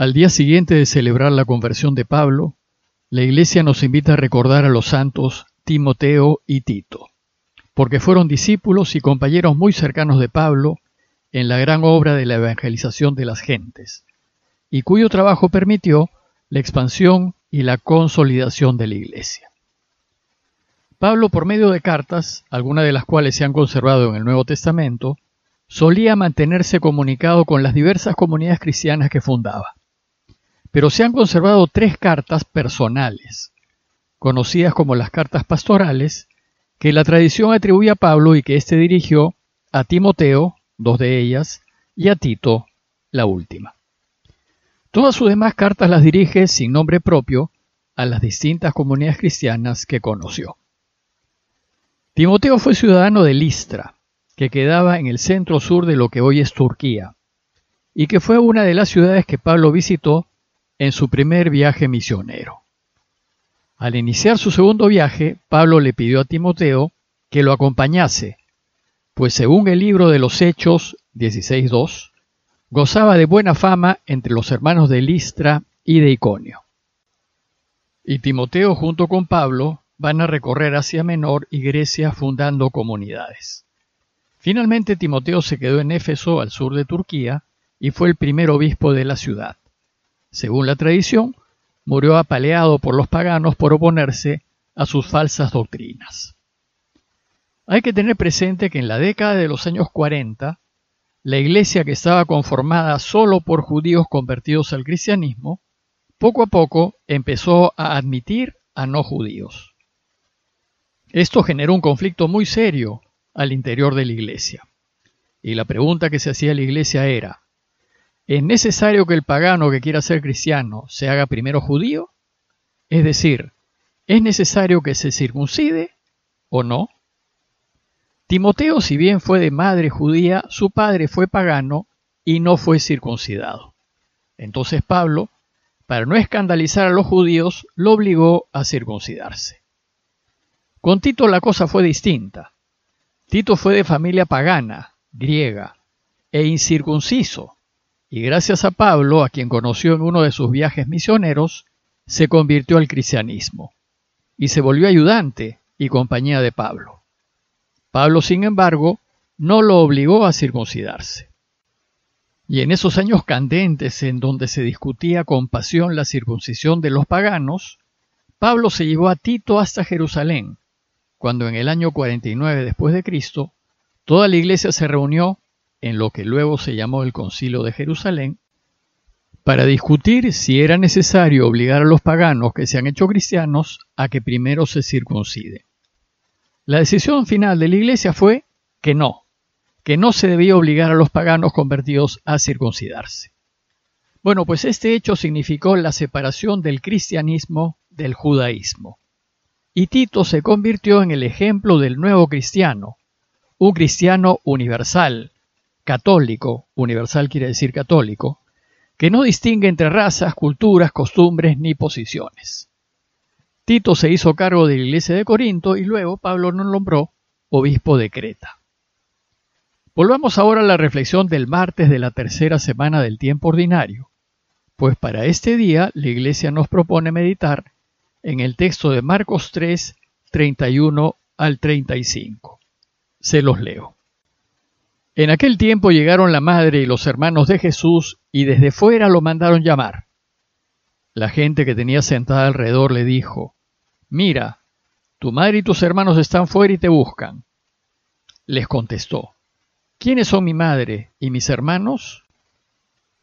Al día siguiente de celebrar la conversión de Pablo, la Iglesia nos invita a recordar a los santos Timoteo y Tito, porque fueron discípulos y compañeros muy cercanos de Pablo en la gran obra de la evangelización de las gentes, y cuyo trabajo permitió la expansión y la consolidación de la Iglesia. Pablo, por medio de cartas, algunas de las cuales se han conservado en el Nuevo Testamento, solía mantenerse comunicado con las diversas comunidades cristianas que fundaba pero se han conservado tres cartas personales, conocidas como las cartas pastorales, que la tradición atribuye a Pablo y que éste dirigió a Timoteo, dos de ellas, y a Tito, la última. Todas sus demás cartas las dirige sin nombre propio a las distintas comunidades cristianas que conoció. Timoteo fue ciudadano de Listra, que quedaba en el centro sur de lo que hoy es Turquía, y que fue una de las ciudades que Pablo visitó en su primer viaje misionero. Al iniciar su segundo viaje, Pablo le pidió a Timoteo que lo acompañase, pues según el libro de los Hechos 16.2, gozaba de buena fama entre los hermanos de Listra y de Iconio. Y Timoteo junto con Pablo van a recorrer Asia Menor y Grecia fundando comunidades. Finalmente Timoteo se quedó en Éfeso, al sur de Turquía, y fue el primer obispo de la ciudad según la tradición, murió apaleado por los paganos por oponerse a sus falsas doctrinas. Hay que tener presente que en la década de los años 40, la iglesia que estaba conformada solo por judíos convertidos al cristianismo, poco a poco empezó a admitir a no judíos. Esto generó un conflicto muy serio al interior de la iglesia. Y la pregunta que se hacía la iglesia era, ¿Es necesario que el pagano que quiera ser cristiano se haga primero judío? Es decir, ¿es necesario que se circuncide o no? Timoteo, si bien fue de madre judía, su padre fue pagano y no fue circuncidado. Entonces Pablo, para no escandalizar a los judíos, lo obligó a circuncidarse. Con Tito la cosa fue distinta. Tito fue de familia pagana, griega, e incircunciso, y gracias a Pablo, a quien conoció en uno de sus viajes misioneros, se convirtió al cristianismo y se volvió ayudante y compañía de Pablo. Pablo, sin embargo, no lo obligó a circuncidarse. Y en esos años candentes en donde se discutía con pasión la circuncisión de los paganos, Pablo se llevó a Tito hasta Jerusalén, cuando en el año 49 después de Cristo, toda la iglesia se reunió en lo que luego se llamó el Concilio de Jerusalén, para discutir si era necesario obligar a los paganos que se han hecho cristianos a que primero se circunciden. La decisión final de la Iglesia fue que no, que no se debía obligar a los paganos convertidos a circuncidarse. Bueno, pues este hecho significó la separación del cristianismo del judaísmo. Y Tito se convirtió en el ejemplo del nuevo cristiano, un cristiano universal, católico, universal quiere decir católico, que no distingue entre razas, culturas, costumbres ni posiciones. Tito se hizo cargo de la iglesia de Corinto y luego Pablo nos nombró obispo de Creta. Volvamos ahora a la reflexión del martes de la tercera semana del tiempo ordinario, pues para este día la iglesia nos propone meditar en el texto de Marcos 3, 31 al 35. Se los leo. En aquel tiempo llegaron la madre y los hermanos de Jesús y desde fuera lo mandaron llamar. La gente que tenía sentada alrededor le dijo, Mira, tu madre y tus hermanos están fuera y te buscan. Les contestó, ¿quiénes son mi madre y mis hermanos?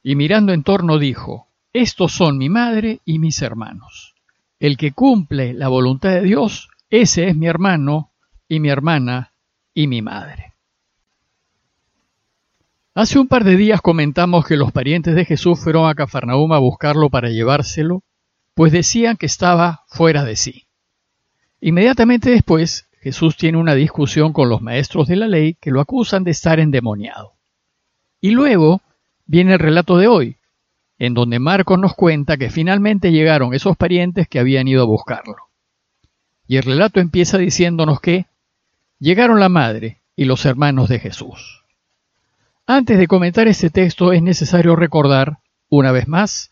Y mirando en torno dijo, Estos son mi madre y mis hermanos. El que cumple la voluntad de Dios, ese es mi hermano y mi hermana y mi madre. Hace un par de días comentamos que los parientes de Jesús fueron a Cafarnaúm a buscarlo para llevárselo, pues decían que estaba fuera de sí. Inmediatamente después, Jesús tiene una discusión con los maestros de la ley que lo acusan de estar endemoniado. Y luego viene el relato de hoy, en donde Marcos nos cuenta que finalmente llegaron esos parientes que habían ido a buscarlo. Y el relato empieza diciéndonos que llegaron la madre y los hermanos de Jesús. Antes de comentar este texto es necesario recordar, una vez más,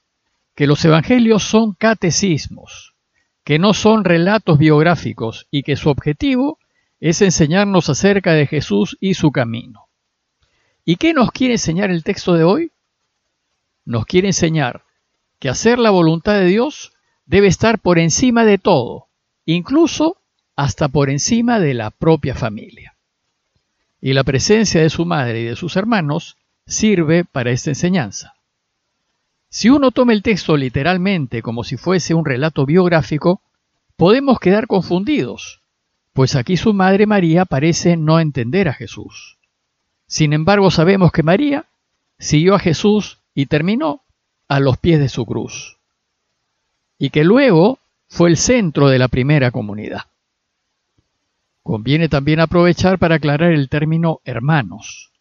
que los evangelios son catecismos, que no son relatos biográficos y que su objetivo es enseñarnos acerca de Jesús y su camino. ¿Y qué nos quiere enseñar el texto de hoy? Nos quiere enseñar que hacer la voluntad de Dios debe estar por encima de todo, incluso hasta por encima de la propia familia. Y la presencia de su madre y de sus hermanos sirve para esta enseñanza. Si uno toma el texto literalmente como si fuese un relato biográfico, podemos quedar confundidos, pues aquí su madre María parece no entender a Jesús. Sin embargo, sabemos que María siguió a Jesús y terminó a los pies de su cruz, y que luego fue el centro de la primera comunidad. Conviene también aprovechar para aclarar el término hermanos,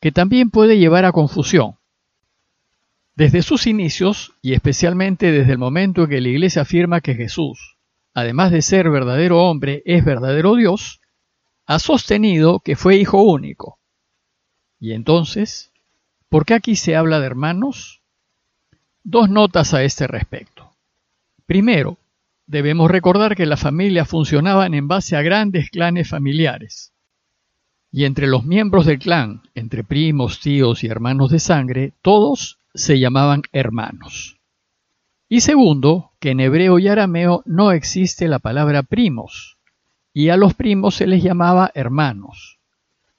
que también puede llevar a confusión. Desde sus inicios, y especialmente desde el momento en que la Iglesia afirma que Jesús, además de ser verdadero hombre, es verdadero Dios, ha sostenido que fue hijo único. Y entonces, ¿por qué aquí se habla de hermanos? Dos notas a este respecto. Primero, debemos recordar que las familias funcionaban en base a grandes clanes familiares. Y entre los miembros del clan, entre primos, tíos y hermanos de sangre, todos se llamaban hermanos. Y segundo, que en hebreo y arameo no existe la palabra primos, y a los primos se les llamaba hermanos.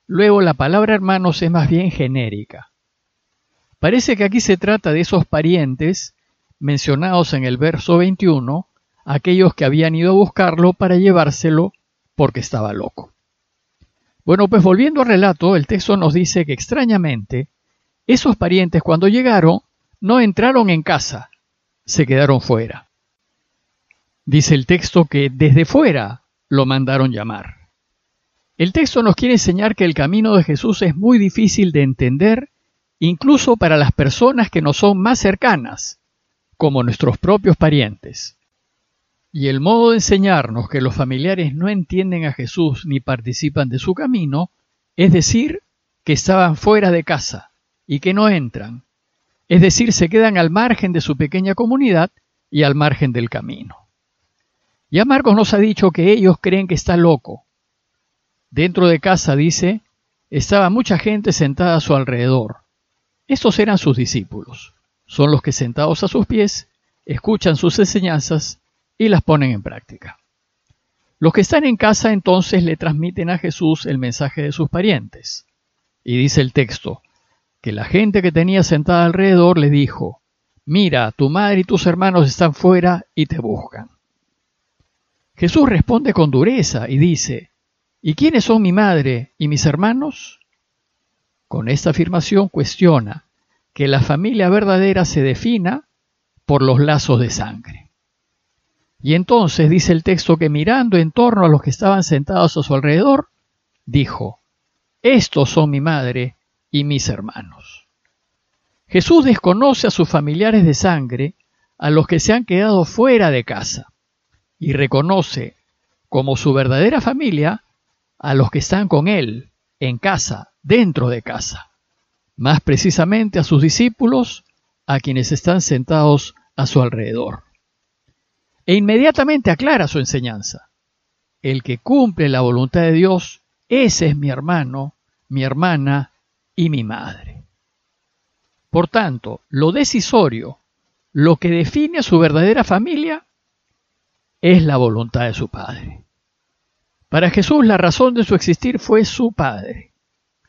Luego la palabra hermanos es más bien genérica. Parece que aquí se trata de esos parientes mencionados en el verso 21, aquellos que habían ido a buscarlo para llevárselo porque estaba loco. Bueno, pues volviendo al relato, el texto nos dice que extrañamente esos parientes cuando llegaron no entraron en casa, se quedaron fuera. Dice el texto que desde fuera lo mandaron llamar. El texto nos quiere enseñar que el camino de Jesús es muy difícil de entender, incluso para las personas que nos son más cercanas, como nuestros propios parientes. Y el modo de enseñarnos que los familiares no entienden a Jesús ni participan de su camino, es decir, que estaban fuera de casa, y que no entran, es decir, se quedan al margen de su pequeña comunidad y al margen del camino. Ya Marcos nos ha dicho que ellos creen que está loco. Dentro de casa, dice, estaba mucha gente sentada a su alrededor. Estos eran sus discípulos. Son los que sentados a sus pies escuchan sus enseñanzas y las ponen en práctica. Los que están en casa entonces le transmiten a Jesús el mensaje de sus parientes. Y dice el texto, que la gente que tenía sentada alrededor le dijo, Mira, tu madre y tus hermanos están fuera y te buscan. Jesús responde con dureza y dice, ¿Y quiénes son mi madre y mis hermanos? Con esta afirmación cuestiona que la familia verdadera se defina por los lazos de sangre. Y entonces dice el texto que mirando en torno a los que estaban sentados a su alrededor, dijo, Estos son mi madre y mis hermanos. Jesús desconoce a sus familiares de sangre, a los que se han quedado fuera de casa, y reconoce como su verdadera familia a los que están con Él, en casa, dentro de casa, más precisamente a sus discípulos, a quienes están sentados a su alrededor. E inmediatamente aclara su enseñanza. El que cumple la voluntad de Dios, ese es mi hermano, mi hermana y mi madre. Por tanto, lo decisorio, lo que define a su verdadera familia, es la voluntad de su Padre. Para Jesús la razón de su existir fue su Padre.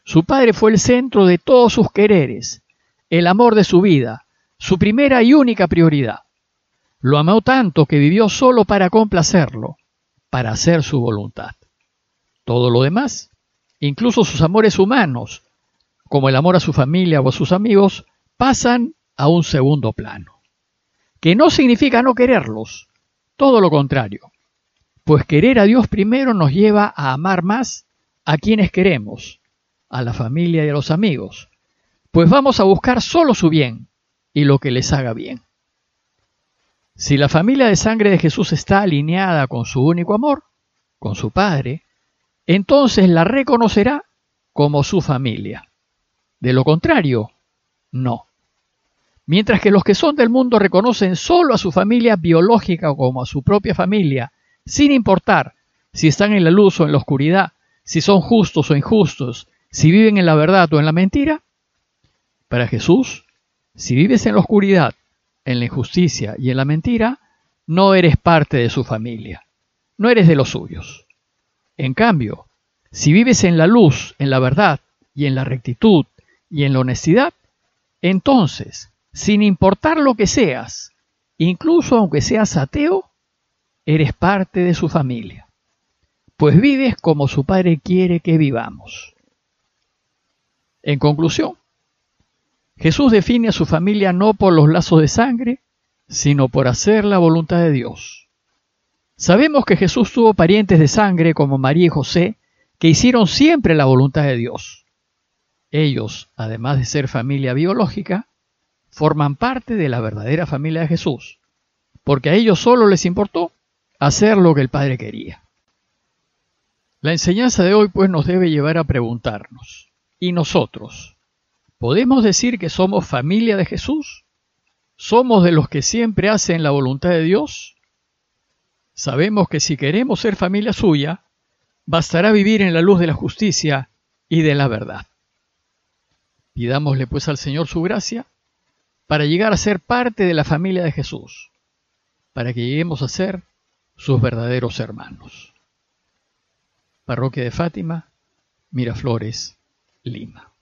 Su Padre fue el centro de todos sus quereres, el amor de su vida, su primera y única prioridad. Lo amó tanto que vivió solo para complacerlo, para hacer su voluntad. Todo lo demás, incluso sus amores humanos, como el amor a su familia o a sus amigos, pasan a un segundo plano. Que no significa no quererlos, todo lo contrario, pues querer a Dios primero nos lleva a amar más a quienes queremos, a la familia y a los amigos, pues vamos a buscar solo su bien y lo que les haga bien. Si la familia de sangre de Jesús está alineada con su único amor, con su Padre, entonces la reconocerá como su familia. De lo contrario, no. Mientras que los que son del mundo reconocen solo a su familia biológica como a su propia familia, sin importar si están en la luz o en la oscuridad, si son justos o injustos, si viven en la verdad o en la mentira. Para Jesús, si vives en la oscuridad, en la injusticia y en la mentira, no eres parte de su familia, no eres de los suyos. En cambio, si vives en la luz, en la verdad y en la rectitud y en la honestidad, entonces sin importar lo que seas, incluso aunque seas ateo, eres parte de su familia, pues vives como su Padre quiere que vivamos. En conclusión, Jesús define a su familia no por los lazos de sangre, sino por hacer la voluntad de Dios. Sabemos que Jesús tuvo parientes de sangre como María y José, que hicieron siempre la voluntad de Dios. Ellos, además de ser familia biológica, forman parte de la verdadera familia de Jesús, porque a ellos solo les importó hacer lo que el Padre quería. La enseñanza de hoy pues nos debe llevar a preguntarnos, ¿y nosotros? ¿Podemos decir que somos familia de Jesús? ¿Somos de los que siempre hacen la voluntad de Dios? Sabemos que si queremos ser familia suya, bastará vivir en la luz de la justicia y de la verdad. Pidámosle pues al Señor su gracia para llegar a ser parte de la familia de Jesús, para que lleguemos a ser sus verdaderos hermanos. Parroquia de Fátima, Miraflores, Lima.